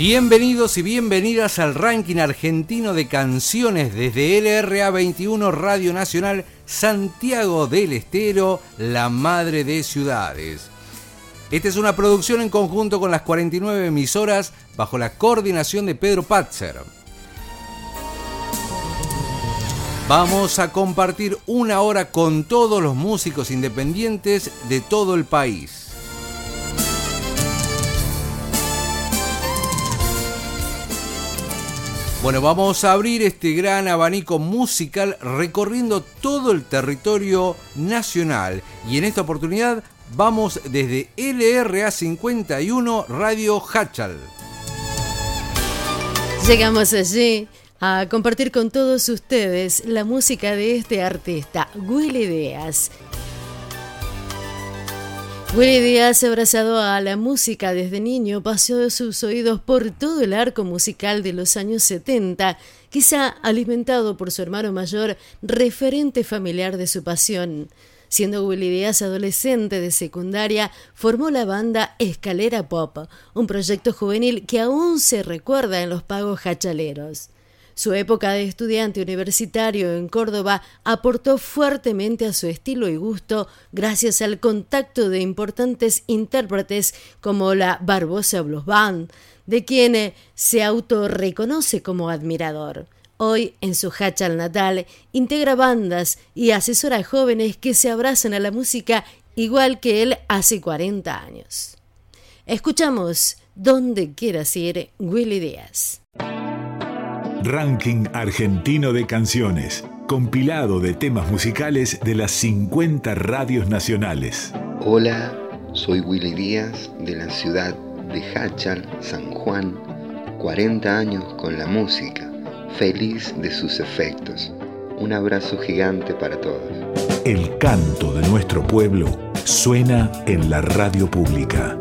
Bienvenidos y bienvenidas al ranking argentino de canciones desde LRA 21 Radio Nacional Santiago del Estero, la madre de ciudades. Esta es una producción en conjunto con las 49 emisoras bajo la coordinación de Pedro Patzer. Vamos a compartir una hora con todos los músicos independientes de todo el país. Bueno, vamos a abrir este gran abanico musical recorriendo todo el territorio nacional y en esta oportunidad vamos desde LRA 51 Radio Hachal. Llegamos allí a compartir con todos ustedes la música de este artista, Willy Díaz. Willy Díaz, abrazado a la música desde niño, paseó sus oídos por todo el arco musical de los años 70, quizá alimentado por su hermano mayor, referente familiar de su pasión. Siendo Willy adolescente de secundaria, formó la banda Escalera Pop, un proyecto juvenil que aún se recuerda en los pagos hachaleros. Su época de estudiante universitario en Córdoba aportó fuertemente a su estilo y gusto gracias al contacto de importantes intérpretes como la Barbosa Blues Band, de quien se autorreconoce como admirador. Hoy, en su hachal natal, integra bandas y asesora a jóvenes que se abrazan a la música igual que él hace 40 años. Escuchamos Donde quieras ir, Willy Díaz. Ranking argentino de canciones, compilado de temas musicales de las 50 radios nacionales. Hola, soy Willy Díaz de la ciudad de Hachal, San Juan, 40 años con la música, feliz de sus efectos. Un abrazo gigante para todos. El canto de nuestro pueblo suena en la radio pública.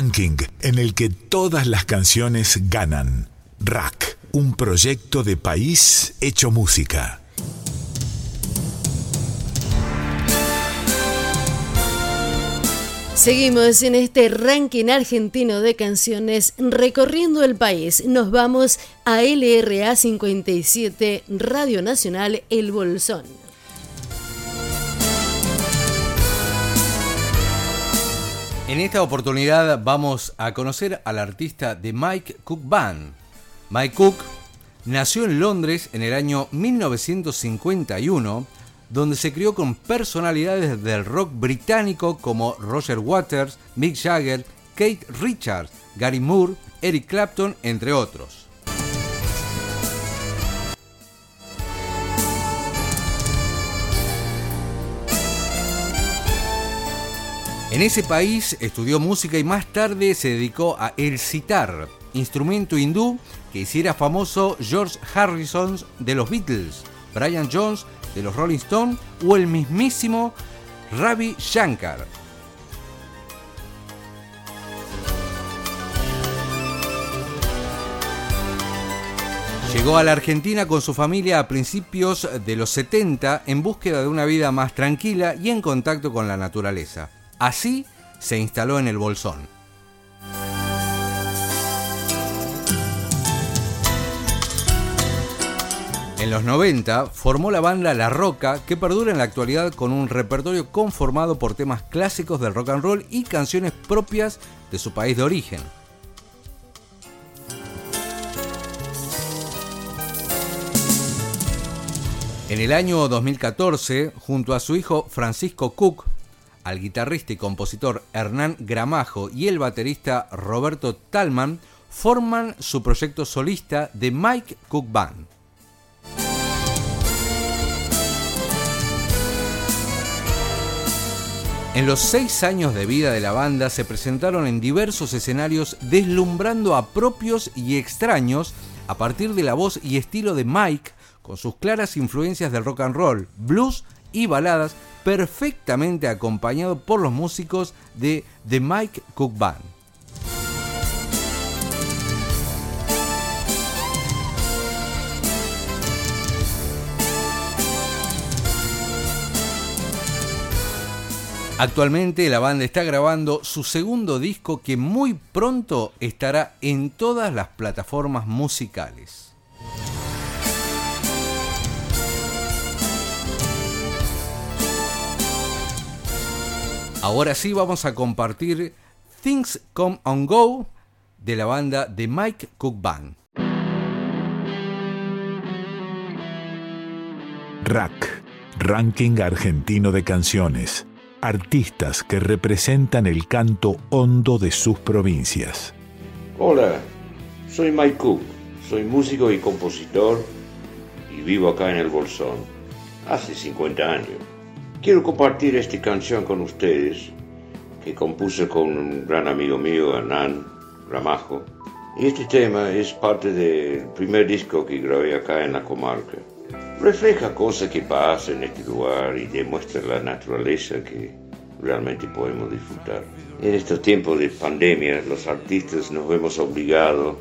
Ranking en el que todas las canciones ganan. Rack, un proyecto de país hecho música. Seguimos en este ranking argentino de canciones recorriendo el país. Nos vamos a LRA 57 Radio Nacional El Bolsón. En esta oportunidad vamos a conocer al artista de Mike Cook Band. Mike Cook nació en Londres en el año 1951 donde se crió con personalidades del rock británico como Roger Waters, Mick Jagger, Kate Richards, Gary Moore, Eric Clapton, entre otros. En ese país estudió música y más tarde se dedicó a el sitar, instrumento hindú que hiciera famoso George Harrison de los Beatles, Brian Jones de los Rolling Stones o el mismísimo Ravi Shankar. Llegó a la Argentina con su familia a principios de los 70 en búsqueda de una vida más tranquila y en contacto con la naturaleza. Así se instaló en el Bolsón. En los 90 formó la banda La Roca, que perdura en la actualidad con un repertorio conformado por temas clásicos del rock and roll y canciones propias de su país de origen. En el año 2014, junto a su hijo Francisco Cook, al guitarrista y compositor Hernán Gramajo y el baterista Roberto Talman, forman su proyecto solista de Mike Cook Band. En los seis años de vida de la banda se presentaron en diversos escenarios deslumbrando a propios y extraños a partir de la voz y estilo de Mike, con sus claras influencias del rock and roll, blues y baladas, perfectamente acompañado por los músicos de The Mike Cook Band. Actualmente la banda está grabando su segundo disco que muy pronto estará en todas las plataformas musicales. Ahora sí vamos a compartir Things Come On Go de la banda de Mike Cook Band. Rack, Ranking Argentino de Canciones artistas que representan el canto hondo de sus provincias. Hola, soy Mike Cook, soy músico y compositor y vivo acá en el Bolsón, hace 50 años. Quiero compartir esta canción con ustedes que compuse con un gran amigo mío, Hernán Ramajo. Y este tema es parte del primer disco que grabé acá en la comarca refleja cosas que pasan en este lugar y demuestra la naturaleza que realmente podemos disfrutar. En estos tiempos de pandemia, los artistas nos vemos obligados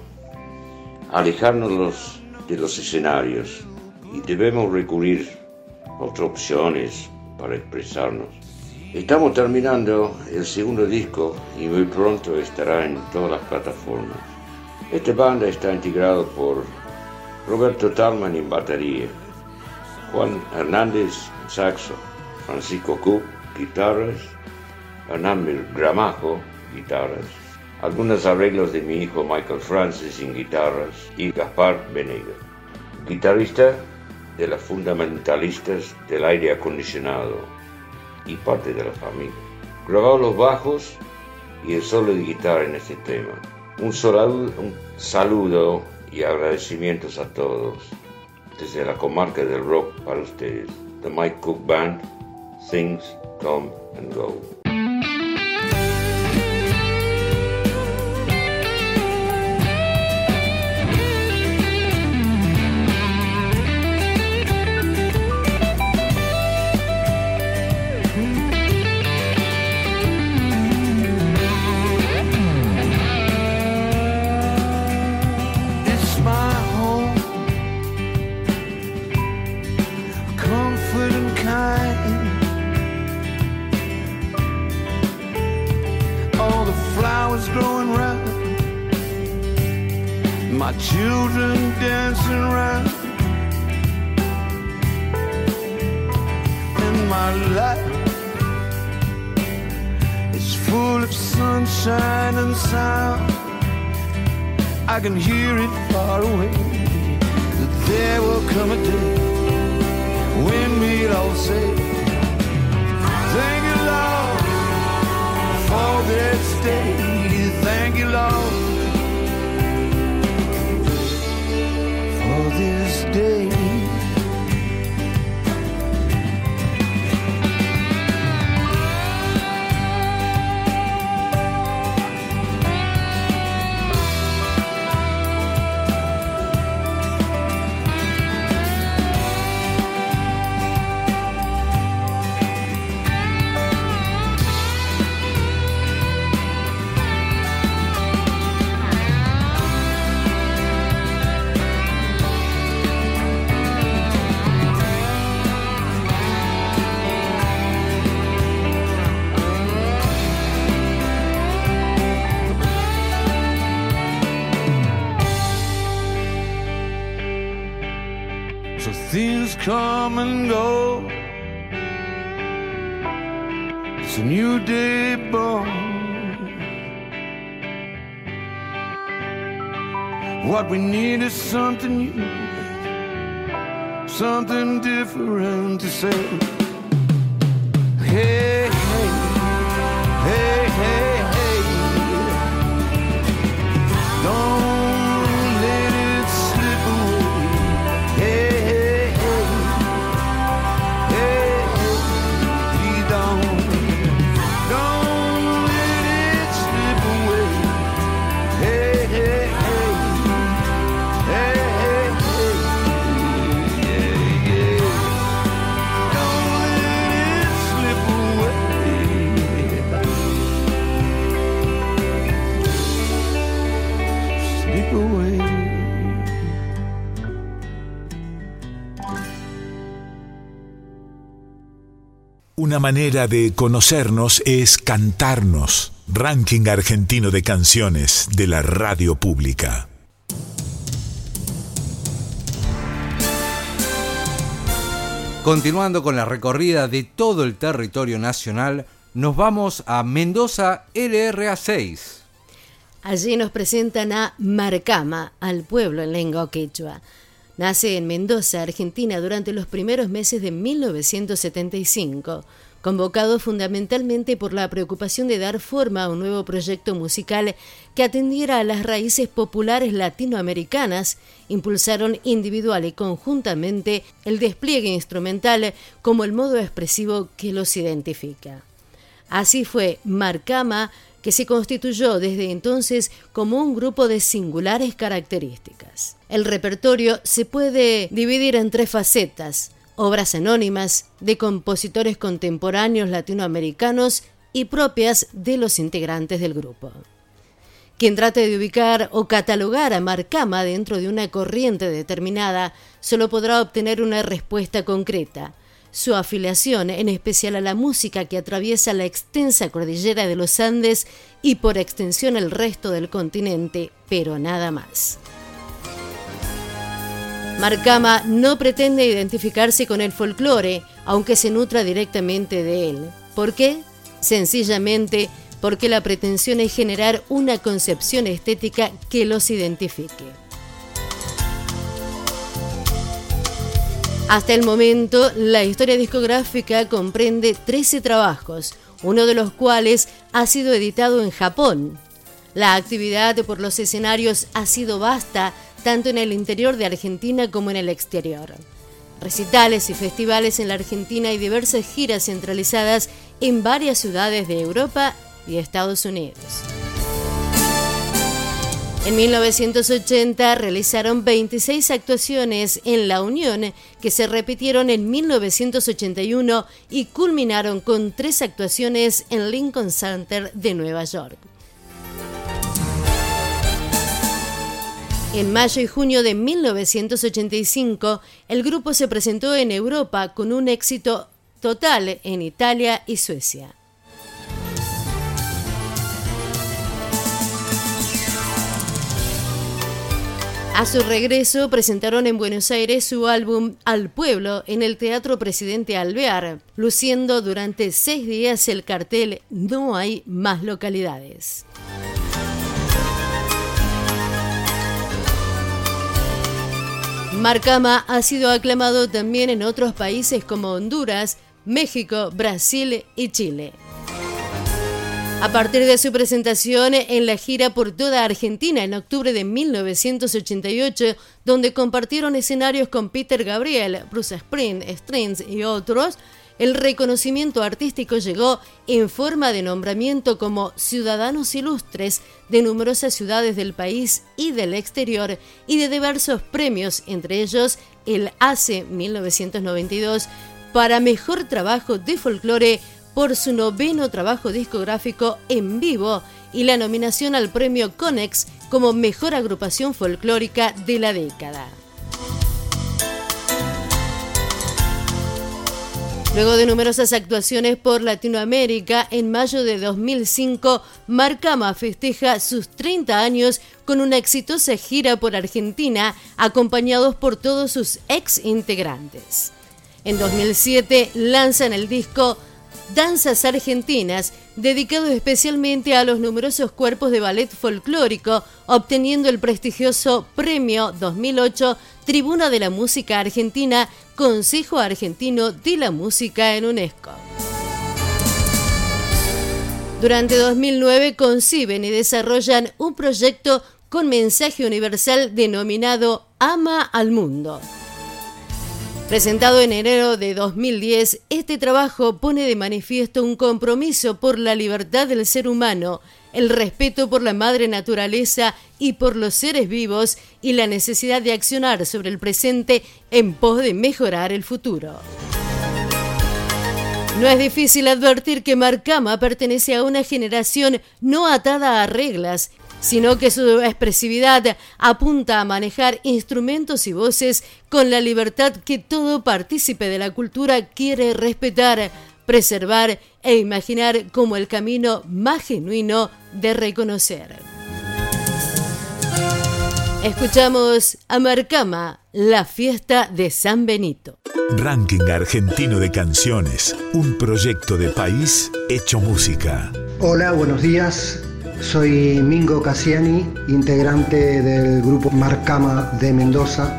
a alejarnos de los escenarios y debemos recurrir a otras opciones para expresarnos. Estamos terminando el segundo disco y muy pronto estará en todas las plataformas. Esta banda está integrada por Roberto Talman en batería, Juan Hernández saxo, Francisco Cook guitarras, Hernán Gramajo guitarras, algunos arreglos de mi hijo Michael Francis en guitarras y Gaspar Venega, guitarrista de las fundamentalistas del aire acondicionado y parte de la familia. Grabado los bajos y el solo de guitarra en este tema. Un, saludo y agradecimientos a todos desde la comarca del rock para ustedes. The Mike Cook Band, Things Come and Go. What we need is something new, something different to say. Hey, hey, hey, hey. Una manera de conocernos es cantarnos. Ranking argentino de canciones de la radio pública. Continuando con la recorrida de todo el territorio nacional, nos vamos a Mendoza LRA 6. Allí nos presentan a Marcama, al pueblo en lengua quechua. Nace en Mendoza, Argentina, durante los primeros meses de 1975, convocado fundamentalmente por la preocupación de dar forma a un nuevo proyecto musical que atendiera a las raíces populares latinoamericanas, impulsaron individual y conjuntamente el despliegue instrumental como el modo expresivo que los identifica. Así fue Marcama que se constituyó desde entonces como un grupo de singulares características. El repertorio se puede dividir en tres facetas, obras anónimas de compositores contemporáneos latinoamericanos y propias de los integrantes del grupo. Quien trate de ubicar o catalogar a Marcama dentro de una corriente determinada solo podrá obtener una respuesta concreta, su afiliación, en especial a la música que atraviesa la extensa cordillera de los Andes y por extensión el resto del continente, pero nada más. Marcama no pretende identificarse con el folclore, aunque se nutra directamente de él. ¿Por qué? Sencillamente porque la pretensión es generar una concepción estética que los identifique. Hasta el momento, la historia discográfica comprende 13 trabajos, uno de los cuales ha sido editado en Japón. La actividad por los escenarios ha sido vasta tanto en el interior de Argentina como en el exterior. Recitales y festivales en la Argentina y diversas giras centralizadas en varias ciudades de Europa y Estados Unidos. En 1980 realizaron 26 actuaciones en La Unión que se repitieron en 1981 y culminaron con tres actuaciones en Lincoln Center de Nueva York. En mayo y junio de 1985, el grupo se presentó en Europa con un éxito total en Italia y Suecia. A su regreso presentaron en Buenos Aires su álbum Al Pueblo en el Teatro Presidente Alvear, luciendo durante seis días el cartel No hay más localidades. Marcama ha sido aclamado también en otros países como Honduras, México, Brasil y Chile. A partir de su presentación en la gira por toda Argentina en octubre de 1988, donde compartieron escenarios con Peter Gabriel, Bruce Strings y otros, el reconocimiento artístico llegó en forma de nombramiento como ciudadanos ilustres de numerosas ciudades del país y del exterior y de diversos premios, entre ellos el ACE 1992 para mejor trabajo de folclore por su noveno trabajo discográfico en vivo y la nominación al premio Conex como mejor agrupación folclórica de la década. Luego de numerosas actuaciones por Latinoamérica, en mayo de 2005, Marcama festeja sus 30 años con una exitosa gira por Argentina, acompañados por todos sus ex integrantes. En 2007 lanzan el disco Danzas Argentinas, dedicado especialmente a los numerosos cuerpos de ballet folclórico, obteniendo el prestigioso Premio 2008 Tribuna de la Música Argentina, Consejo Argentino de la Música en UNESCO. Durante 2009 conciben y desarrollan un proyecto con mensaje universal denominado Ama al Mundo. Presentado en enero de 2010, este trabajo pone de manifiesto un compromiso por la libertad del ser humano, el respeto por la madre naturaleza y por los seres vivos y la necesidad de accionar sobre el presente en pos de mejorar el futuro. No es difícil advertir que Marcama pertenece a una generación no atada a reglas sino que su expresividad apunta a manejar instrumentos y voces con la libertad que todo partícipe de la cultura quiere respetar, preservar e imaginar como el camino más genuino de reconocer. Escuchamos a Marcama, la fiesta de San Benito. Ranking Argentino de Canciones, un proyecto de país hecho música. Hola, buenos días. Soy Mingo Cassiani, integrante del grupo Marcama de Mendoza,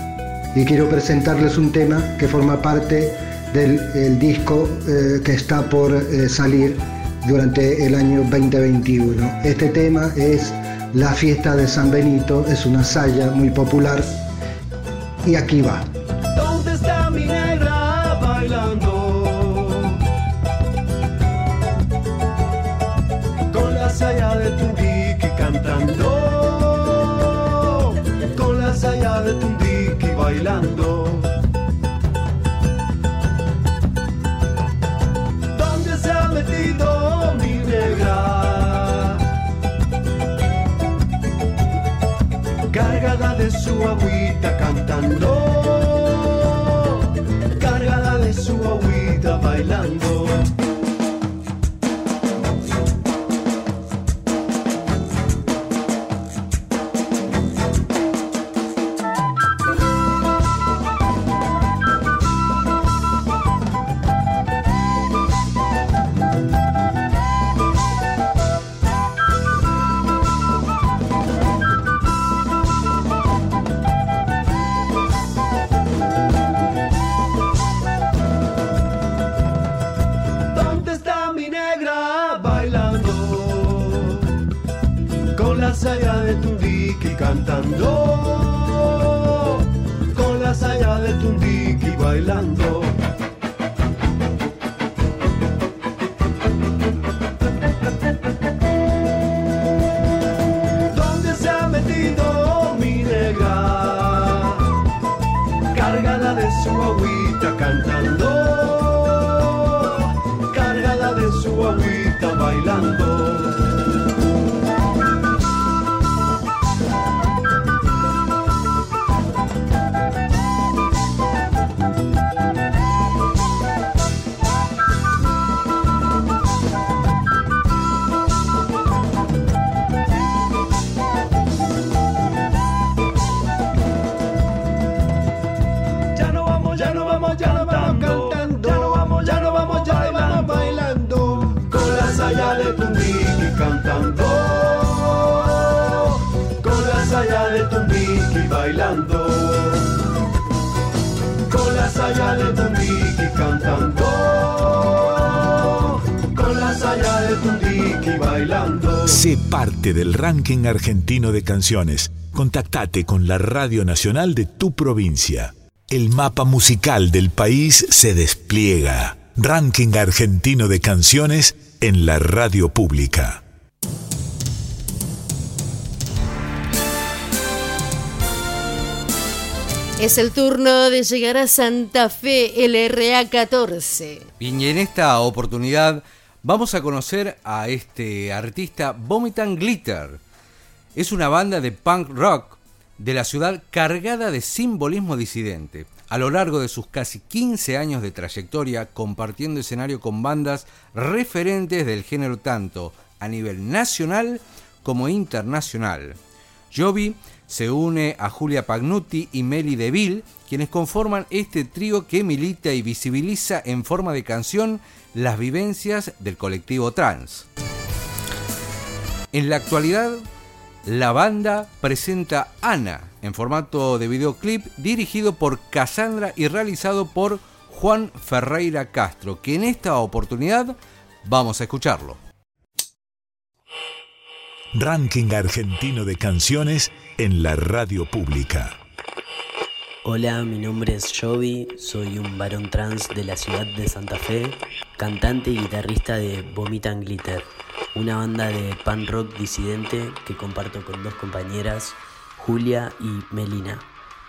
y quiero presentarles un tema que forma parte del disco eh, que está por eh, salir durante el año 2021. Este tema es La fiesta de San Benito, es una saya muy popular y aquí va. ¿Dónde está mi negra bailando? Con la saya de Tundiqui cantando. Con la saya de Tundiqui bailando. Cantando. Sé parte del ranking argentino de canciones. Contactate con la Radio Nacional de tu provincia. El mapa musical del país se despliega. Ranking argentino de canciones en la radio pública. Es el turno de llegar a Santa Fe, LRA 14. Bien, y en esta oportunidad vamos a conocer a este artista Vomitan Glitter. Es una banda de punk rock de la ciudad cargada de simbolismo disidente. A lo largo de sus casi 15 años de trayectoria, compartiendo escenario con bandas referentes del género tanto a nivel nacional como internacional. Jovi se une a Julia Pagnuti y Meli DeVille, quienes conforman este trío que milita y visibiliza en forma de canción las vivencias del colectivo trans. En la actualidad, la banda presenta Ana en formato de videoclip dirigido por Cassandra y realizado por Juan Ferreira Castro, que en esta oportunidad vamos a escucharlo. Ranking argentino de canciones en la radio pública. Hola, mi nombre es Jovi, soy un varón trans de la ciudad de Santa Fe, cantante y guitarrista de Vomitan Glitter, una banda de pan rock disidente que comparto con dos compañeras, Julia y Melina.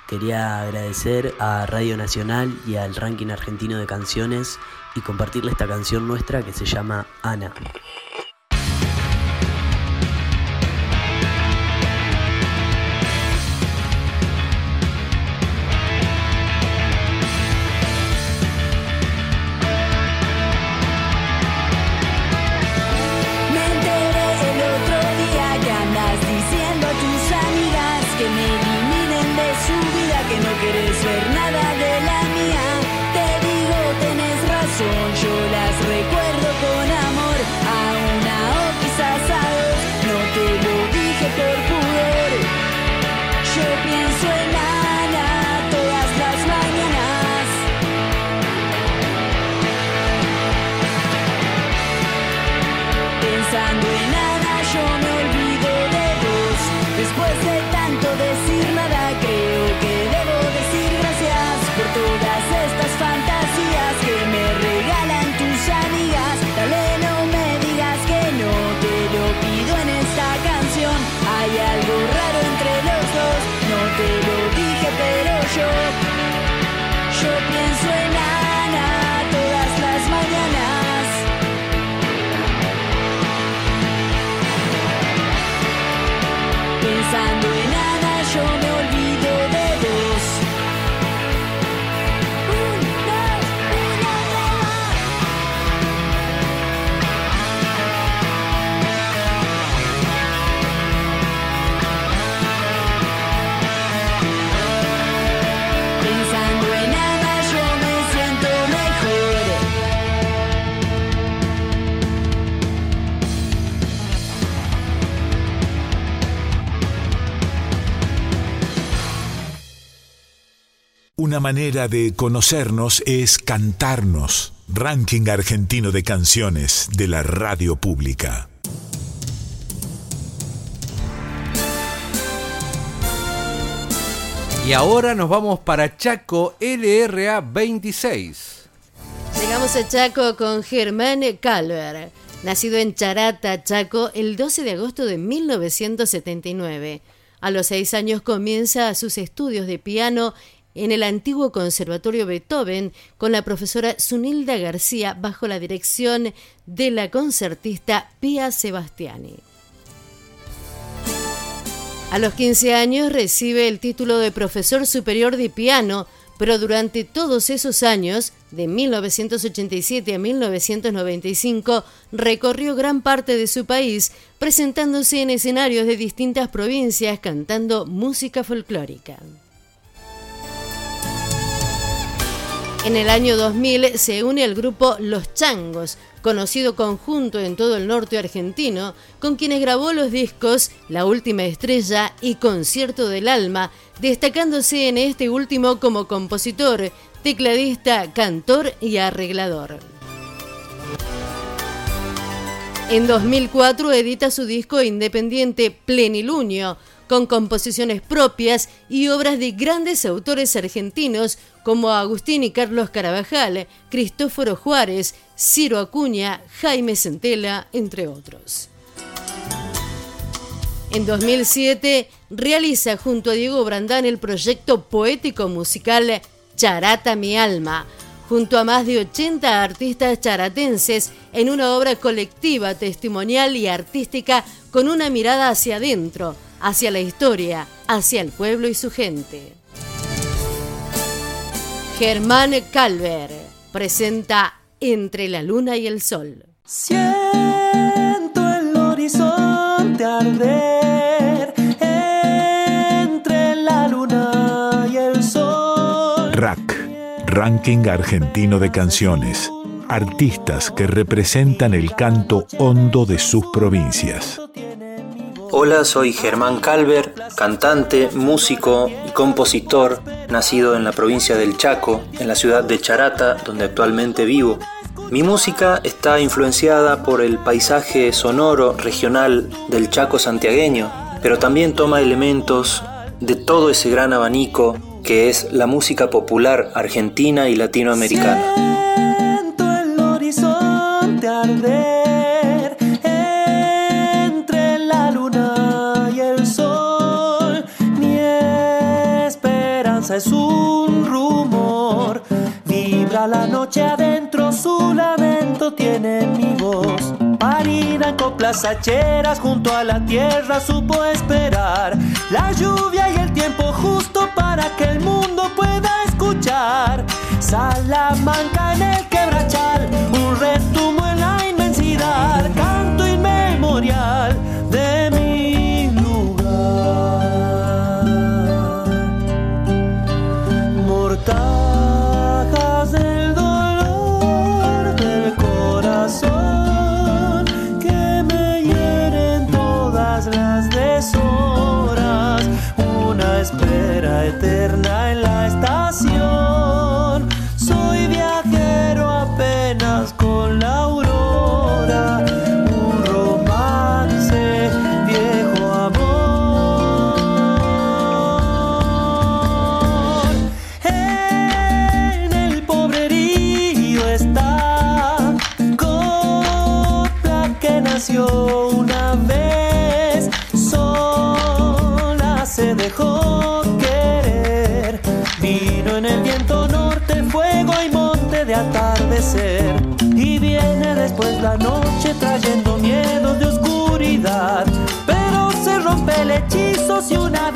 Quería agradecer a Radio Nacional y al ranking argentino de canciones y compartirle esta canción nuestra que se llama Ana. Una manera de conocernos es cantarnos. Ranking argentino de canciones de la radio pública. Y ahora nos vamos para Chaco LRA 26. Llegamos a Chaco con Germán Calver, nacido en Charata, Chaco, el 12 de agosto de 1979. A los seis años comienza sus estudios de piano en el antiguo Conservatorio Beethoven con la profesora Zunilda García bajo la dirección de la concertista Pia Sebastiani. A los 15 años recibe el título de profesor superior de piano, pero durante todos esos años, de 1987 a 1995, recorrió gran parte de su país, presentándose en escenarios de distintas provincias cantando música folclórica. En el año 2000 se une al grupo Los Changos, conocido conjunto en todo el norte argentino, con quienes grabó los discos La Última Estrella y Concierto del Alma, destacándose en este último como compositor, tecladista, cantor y arreglador. En 2004 edita su disco independiente Plenilunio, con composiciones propias y obras de grandes autores argentinos como Agustín y Carlos Carabajal, Cristóforo Juárez, Ciro Acuña, Jaime Centela, entre otros. En 2007 realiza junto a Diego Brandán el proyecto poético musical Charata mi alma, junto a más de 80 artistas charatenses en una obra colectiva, testimonial y artística con una mirada hacia adentro, hacia la historia, hacia el pueblo y su gente. Germán Calver presenta Entre la luna y el sol. Siento el horizonte arder entre la luna y el sol. Rack, Ranking Argentino de Canciones. Artistas que representan el canto hondo de sus provincias. Hola, soy Germán Calver, cantante, músico y compositor, nacido en la provincia del Chaco, en la ciudad de Charata, donde actualmente vivo. Mi música está influenciada por el paisaje sonoro regional del Chaco santiagueño, pero también toma elementos de todo ese gran abanico que es la música popular argentina y latinoamericana. Es un rumor. Vibra la noche adentro, su lamento tiene mi voz. Parida en coplas hacheras junto a la tierra supo esperar la lluvia y el tiempo justo para que el mundo pueda escuchar. Salamanca en el quebrachal, un retumbo en la inmensidad, hechizo si una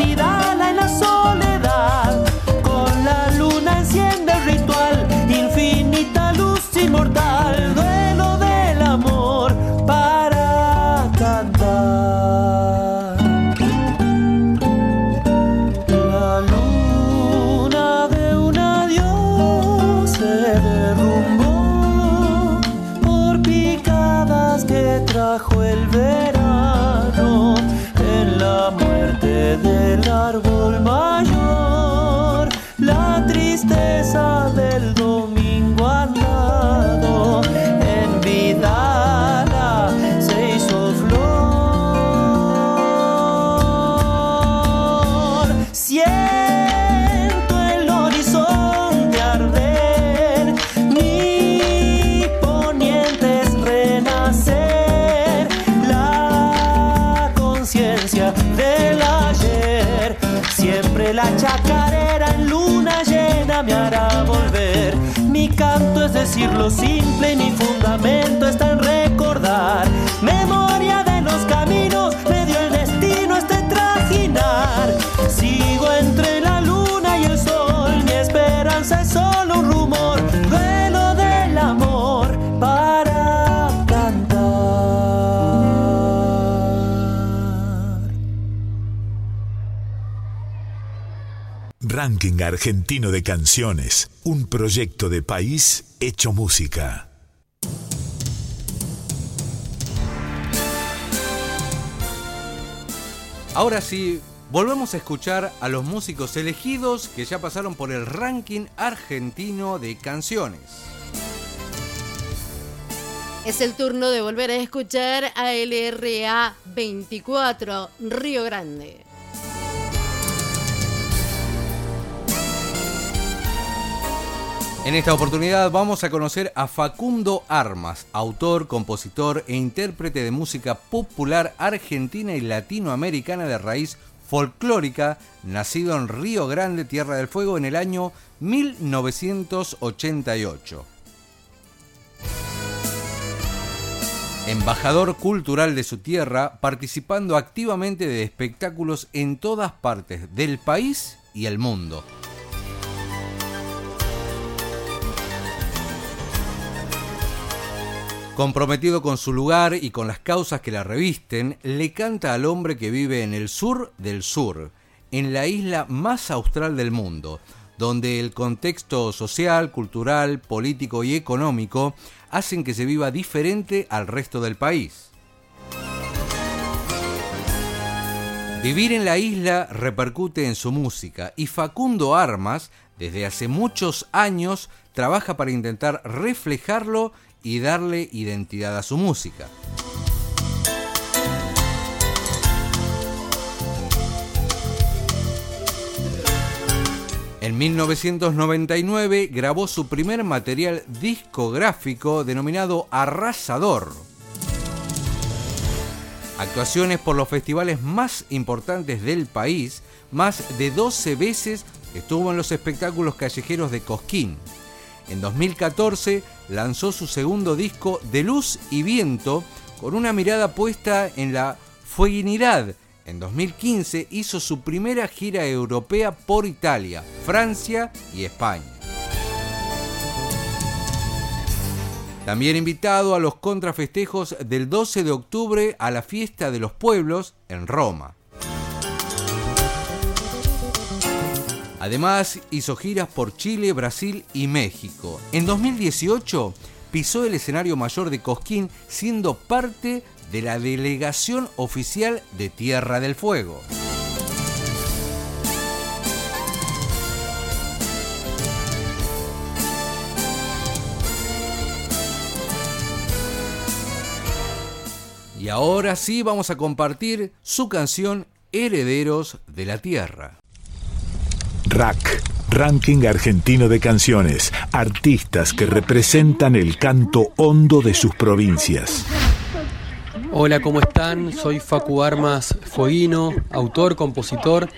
canto es decir lo simple mi fundamento está Ranking Argentino de Canciones, un proyecto de país hecho música. Ahora sí, volvemos a escuchar a los músicos elegidos que ya pasaron por el ranking argentino de canciones. Es el turno de volver a escuchar a LRA 24, Río Grande. En esta oportunidad vamos a conocer a Facundo Armas, autor, compositor e intérprete de música popular argentina y latinoamericana de raíz folclórica, nacido en Río Grande, Tierra del Fuego, en el año 1988. Embajador cultural de su tierra, participando activamente de espectáculos en todas partes del país y el mundo. Comprometido con su lugar y con las causas que la revisten, le canta al hombre que vive en el sur del sur, en la isla más austral del mundo, donde el contexto social, cultural, político y económico hacen que se viva diferente al resto del país. Vivir en la isla repercute en su música y Facundo Armas, desde hace muchos años, trabaja para intentar reflejarlo y darle identidad a su música. En 1999 grabó su primer material discográfico denominado Arrasador. Actuaciones por los festivales más importantes del país, más de 12 veces estuvo en los espectáculos callejeros de Cosquín. En 2014 lanzó su segundo disco De Luz y Viento con una mirada puesta en la fueguinidad. En 2015 hizo su primera gira europea por Italia, Francia y España. También invitado a los contrafestejos del 12 de octubre a la fiesta de los pueblos en Roma. Además, hizo giras por Chile, Brasil y México. En 2018 pisó el escenario mayor de Cosquín siendo parte de la delegación oficial de Tierra del Fuego. Y ahora sí vamos a compartir su canción Herederos de la Tierra. Rack, Ranking Argentino de Canciones, artistas que representan el canto hondo de sus provincias. Hola, ¿cómo están? Soy Facu Armas Fueguino, autor, compositor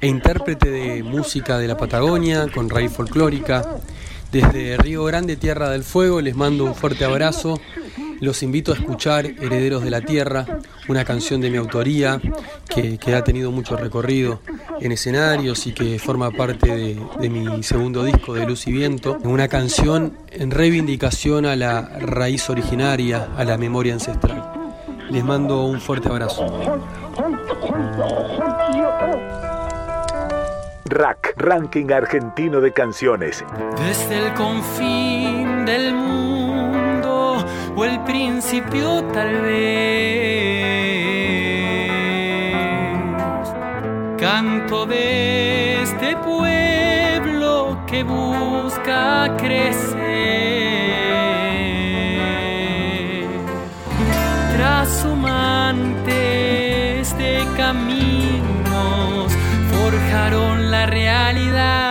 e intérprete de música de la Patagonia con raíz folclórica. Desde Río Grande, Tierra del Fuego, les mando un fuerte abrazo los invito a escuchar Herederos de la Tierra, una canción de mi autoría que, ha tenido mucho recorrido en escenarios y que forma parte de, de mi segundo disco de Luz y Viento. Una canción en reivindicación a la raíz originaria, a la memoria ancestral. Les mando un fuerte abrazo. Rack, Ranking Argentino de Canciones. Desde el confín del mundo o el principio tal vez. Canto de este pueblo que busca crecer. Trashumantes de caminos forjaron la realidad.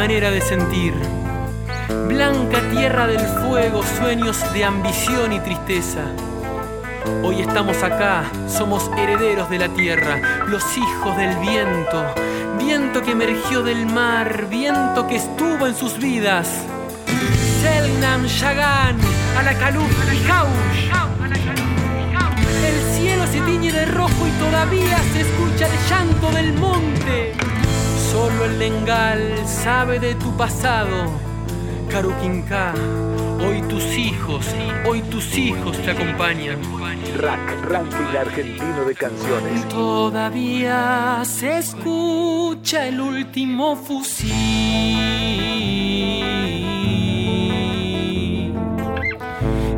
Manera de sentir. Blanca tierra del fuego, sueños de ambición y tristeza. Hoy estamos acá, somos herederos de la tierra, los hijos del viento, viento que emergió del mar, viento que estuvo en sus vidas. Selnam Shagan, Alakaluf y El cielo se tiñe de rojo y todavía se escucha el llanto del monte. Solo el lengal sabe de tu pasado, Karukinka. Hoy tus hijos, hoy tus hijos te acompañan. Rack, ranking argentino de canciones. Todavía se escucha el último fusil.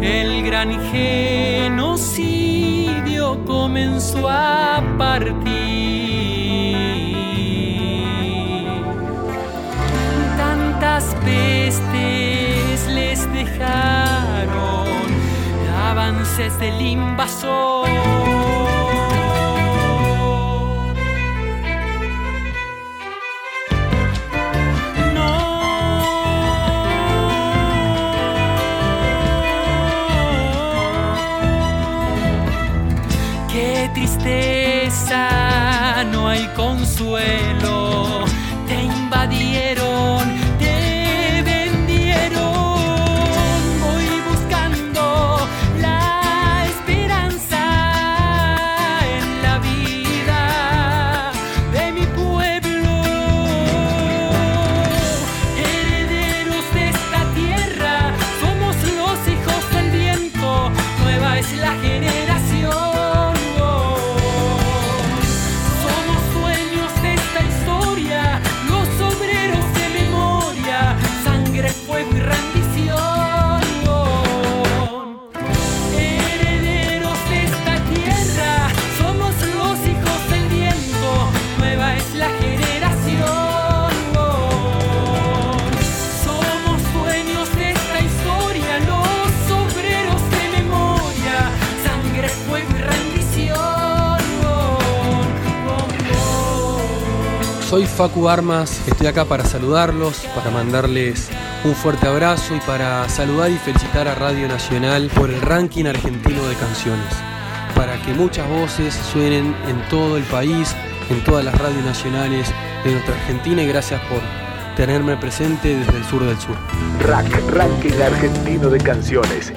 El gran genocidio comenzó a partir. Pestes les dejaron avances del invasor. Qué tristeza, no hay consuelo. Te invadieron, Soy Facu Armas, estoy acá para saludarlos, para mandarles un fuerte abrazo y para saludar y felicitar a Radio Nacional por el ranking argentino de canciones. Para que muchas voces suenen en todo el país, en todas las radios nacionales de nuestra Argentina y gracias por tenerme presente desde el sur del sur. Rack, ranking argentino de canciones.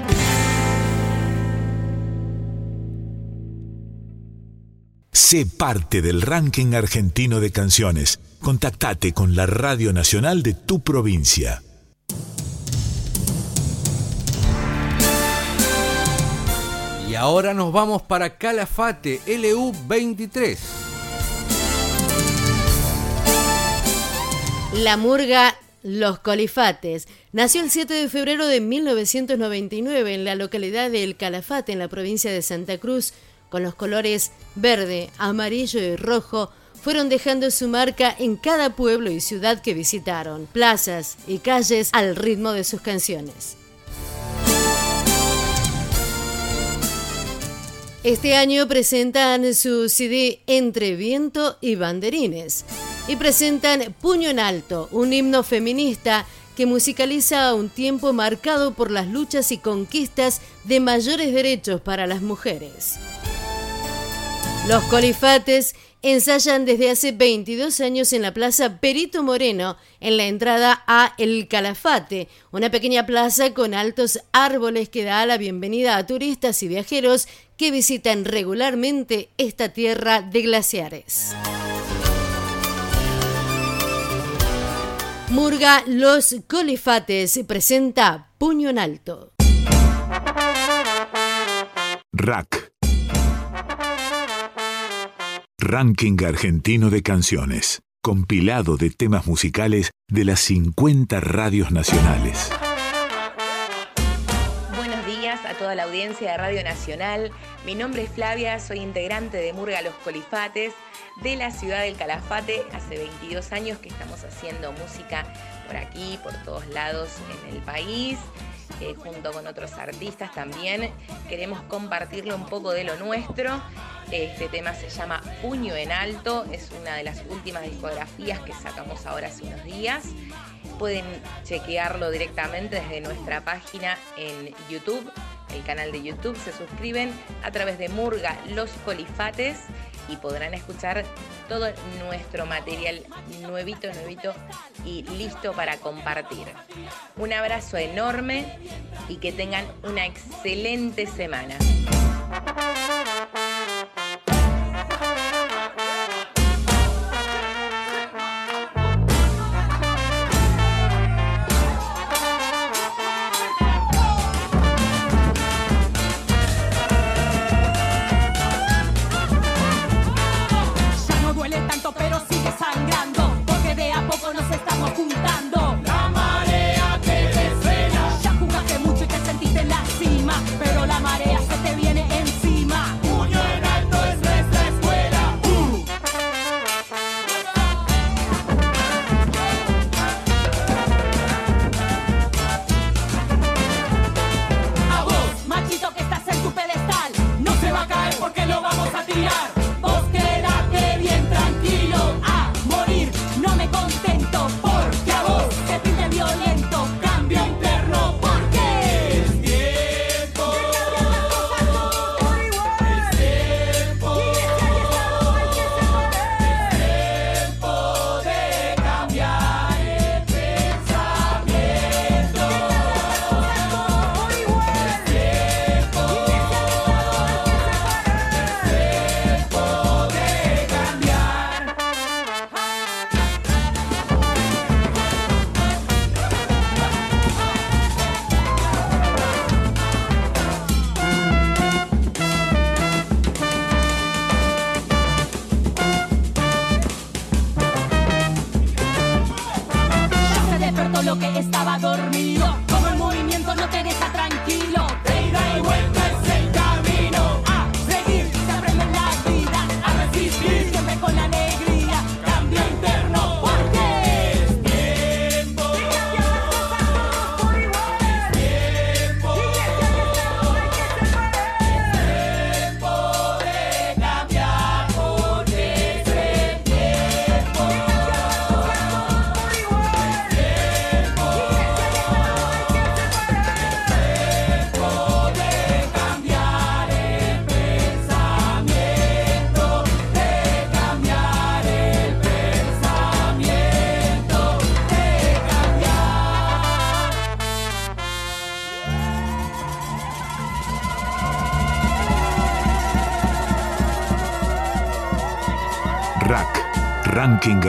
Sé parte del ranking argentino de canciones. Contactate con la Radio Nacional de tu provincia. Y ahora nos vamos para Calafate, LU23. La murga Los Colifates nació el 7 de febrero de 1999 en la localidad de El Calafate, en la provincia de Santa Cruz, con los colores verde, amarillo y rojo, fueron dejando su marca en cada pueblo y ciudad que visitaron, plazas y calles al ritmo de sus canciones. Este año presentan su CD Entre Viento y Banderines y presentan Puño en Alto, un himno feminista que musicaliza un tiempo marcado por las luchas y conquistas de mayores derechos para las mujeres. Los Colifates ensayan desde hace 22 años en la Plaza Perito Moreno, en la entrada a El Calafate, una pequeña plaza con altos árboles que da la bienvenida a turistas y viajeros que visitan regularmente esta tierra de glaciares. Murga Los Colifates presenta Puño en Alto. Rack. Ranking argentino de canciones. Compilado de temas musicales de las 50 radios nacionales. Buenos días a toda la audiencia de Radio Nacional. Mi nombre es Flavia, soy integrante de Murga Los Colifates de la ciudad del Calafate. Hace 22 años que estamos haciendo música por aquí, por todos lados en el país. Eh, junto con otros artistas también. Queremos compartirle un poco de lo nuestro. Este tema se llama Puño en Alto, es una de las últimas discografías que sacamos ahora hace unos días. Pueden chequearlo directamente desde nuestra página en YouTube, el canal de YouTube, se suscriben a través de Murga Los Colifates y podrán escuchar todo nuestro material nuevito, nuevito y listo para compartir. Un abrazo enorme y que tengan una excelente semana.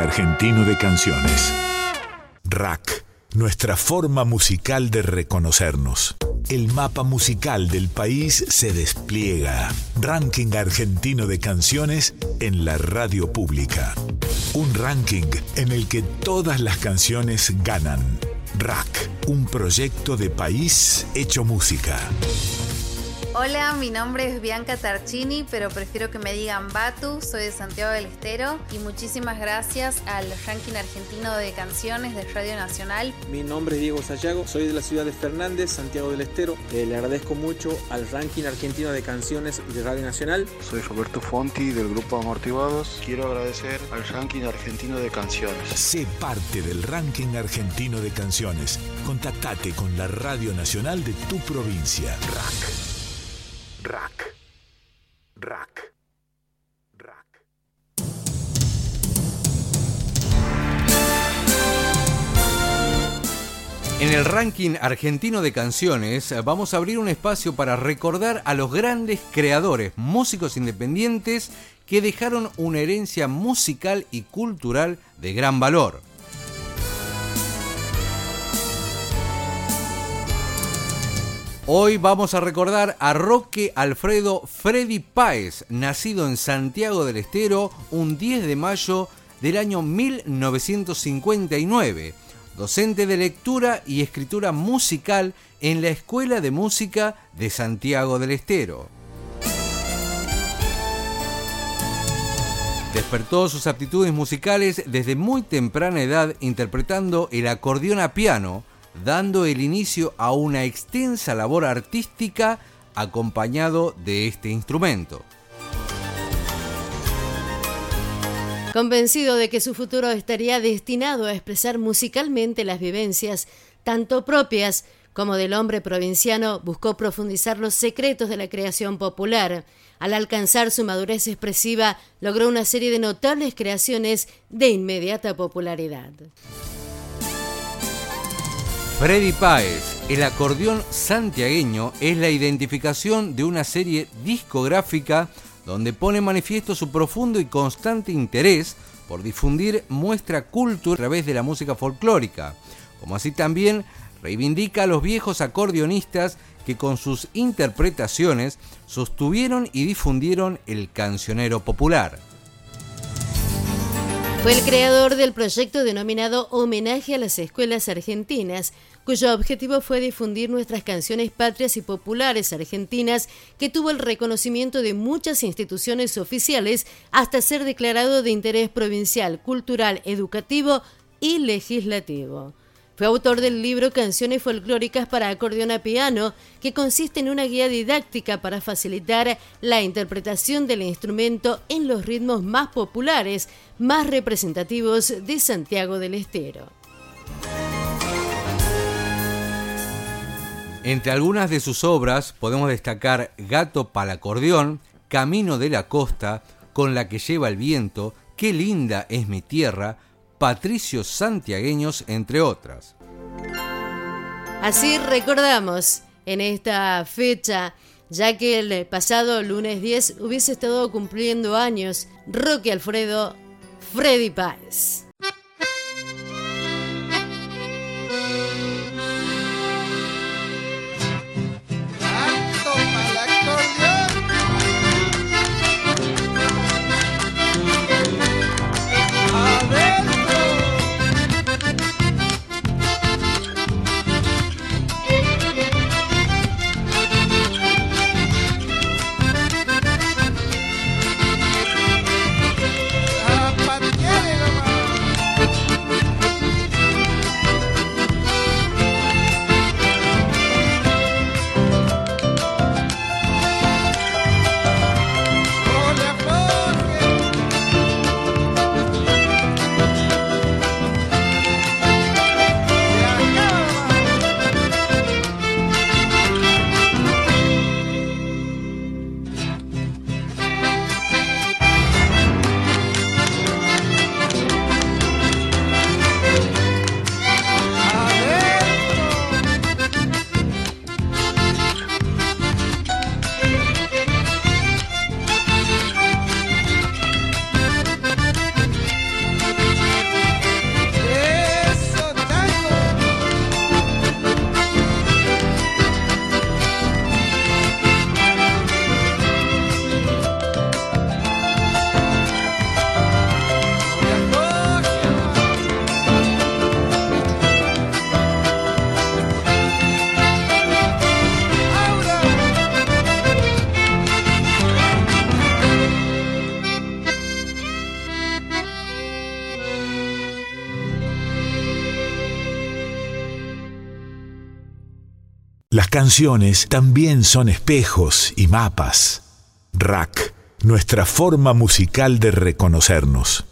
Argentino de Canciones. Rack, nuestra forma musical de reconocernos. El mapa musical del país se despliega. Ranking Argentino de Canciones en la radio pública. Un ranking en el que todas las canciones ganan. Rack, un proyecto de país hecho música. Hola, mi nombre es Bianca Tarchini, pero prefiero que me digan Batu, soy de Santiago del Estero y muchísimas gracias al ranking argentino de canciones de Radio Nacional. Mi nombre es Diego Sayago, soy de la ciudad de Fernández, Santiago del Estero. Eh, le agradezco mucho al ranking argentino de canciones de Radio Nacional. Soy Roberto Fonti del grupo Amortiguados. Quiero agradecer al ranking argentino de canciones. Sé parte del ranking argentino de canciones. Contactate con la Radio Nacional de tu provincia. Rack. Rack. Rack. En el ranking argentino de canciones eh, vamos a abrir un espacio para recordar a los grandes creadores, músicos independientes que dejaron una herencia musical y cultural de gran valor. Hoy vamos a recordar a Roque Alfredo Freddy Páez, nacido en Santiago del Estero un 10 de mayo del año 1959, docente de lectura y escritura musical en la Escuela de Música de Santiago del Estero. Despertó sus aptitudes musicales desde muy temprana edad interpretando el acordeón a piano, dando el inicio a una extensa labor artística acompañado de este instrumento. Convencido de que su futuro estaría destinado a expresar musicalmente las vivencias, tanto propias como del hombre provinciano, buscó profundizar los secretos de la creación popular. Al alcanzar su madurez expresiva, logró una serie de notables creaciones de inmediata popularidad. Freddy Páez, el acordeón santiagueño, es la identificación de una serie discográfica donde pone manifiesto su profundo y constante interés por difundir muestra cultura a través de la música folclórica, como así también reivindica a los viejos acordeonistas que con sus interpretaciones sostuvieron y difundieron el cancionero popular. Fue el creador del proyecto denominado Homenaje a las Escuelas Argentinas, cuyo objetivo fue difundir nuestras canciones patrias y populares argentinas, que tuvo el reconocimiento de muchas instituciones oficiales hasta ser declarado de interés provincial, cultural, educativo y legislativo. Fue autor del libro Canciones folclóricas para acordeón a piano, que consiste en una guía didáctica para facilitar la interpretación del instrumento en los ritmos más populares, más representativos de Santiago del Estero. Entre algunas de sus obras podemos destacar Gato para acordeón, Camino de la Costa, Con la que lleva el viento, Qué linda es mi tierra, patricios santiagueños, entre otras. Así recordamos en esta fecha, ya que el pasado lunes 10 hubiese estado cumpliendo años Roque Alfredo Freddy Páez. Canciones también son espejos y mapas. Rack, nuestra forma musical de reconocernos.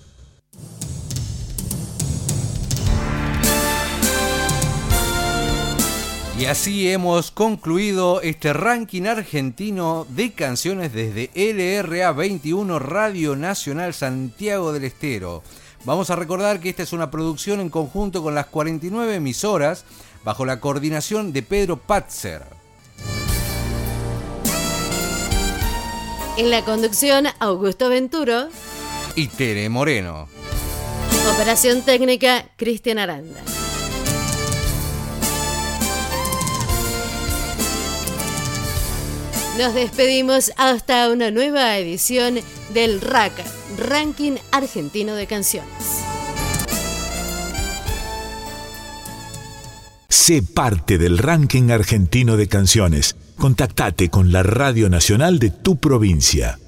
Y así hemos concluido este ranking argentino de canciones desde LRA 21 Radio Nacional Santiago del Estero. Vamos a recordar que esta es una producción en conjunto con las 49 emisoras bajo la coordinación de Pedro Patzer. En la conducción, Augusto Venturo. Y Tere Moreno. Operación técnica, Cristian Aranda. Nos despedimos hasta una nueva edición del RAC, Ranking Argentino de Canciones. Sé parte del ranking argentino de canciones. Contactate con la Radio Nacional de tu provincia.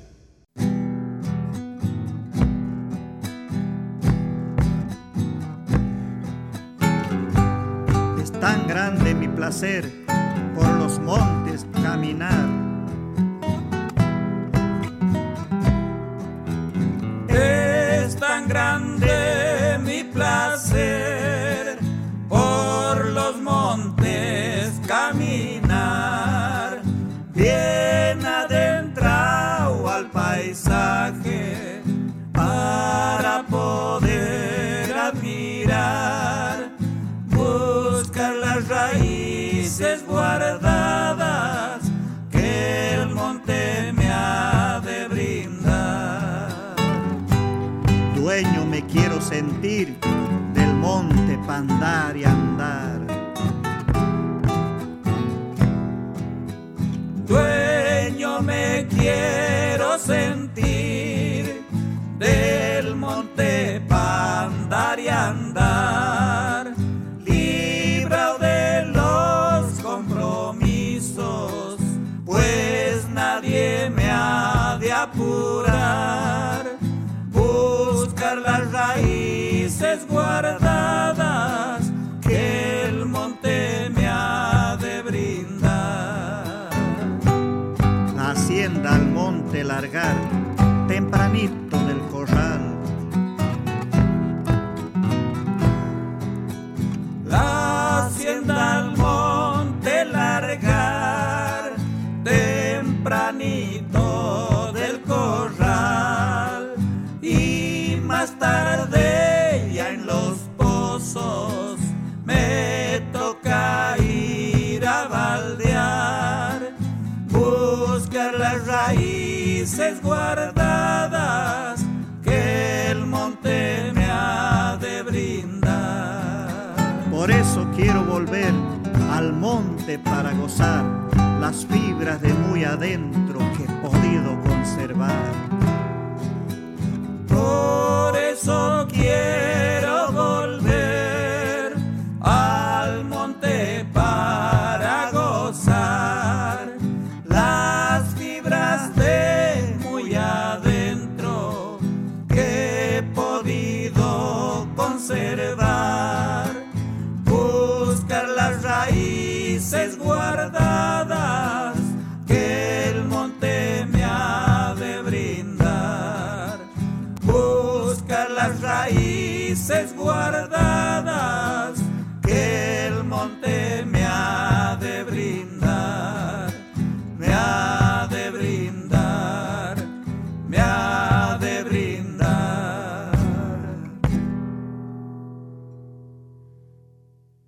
Es tan grande mi placer por los montes caminar del monte para andar y andar. Dueño me quiero sentir del monte para andar y andar. largar. gozar las fibras de muy adentro que he podido conservar.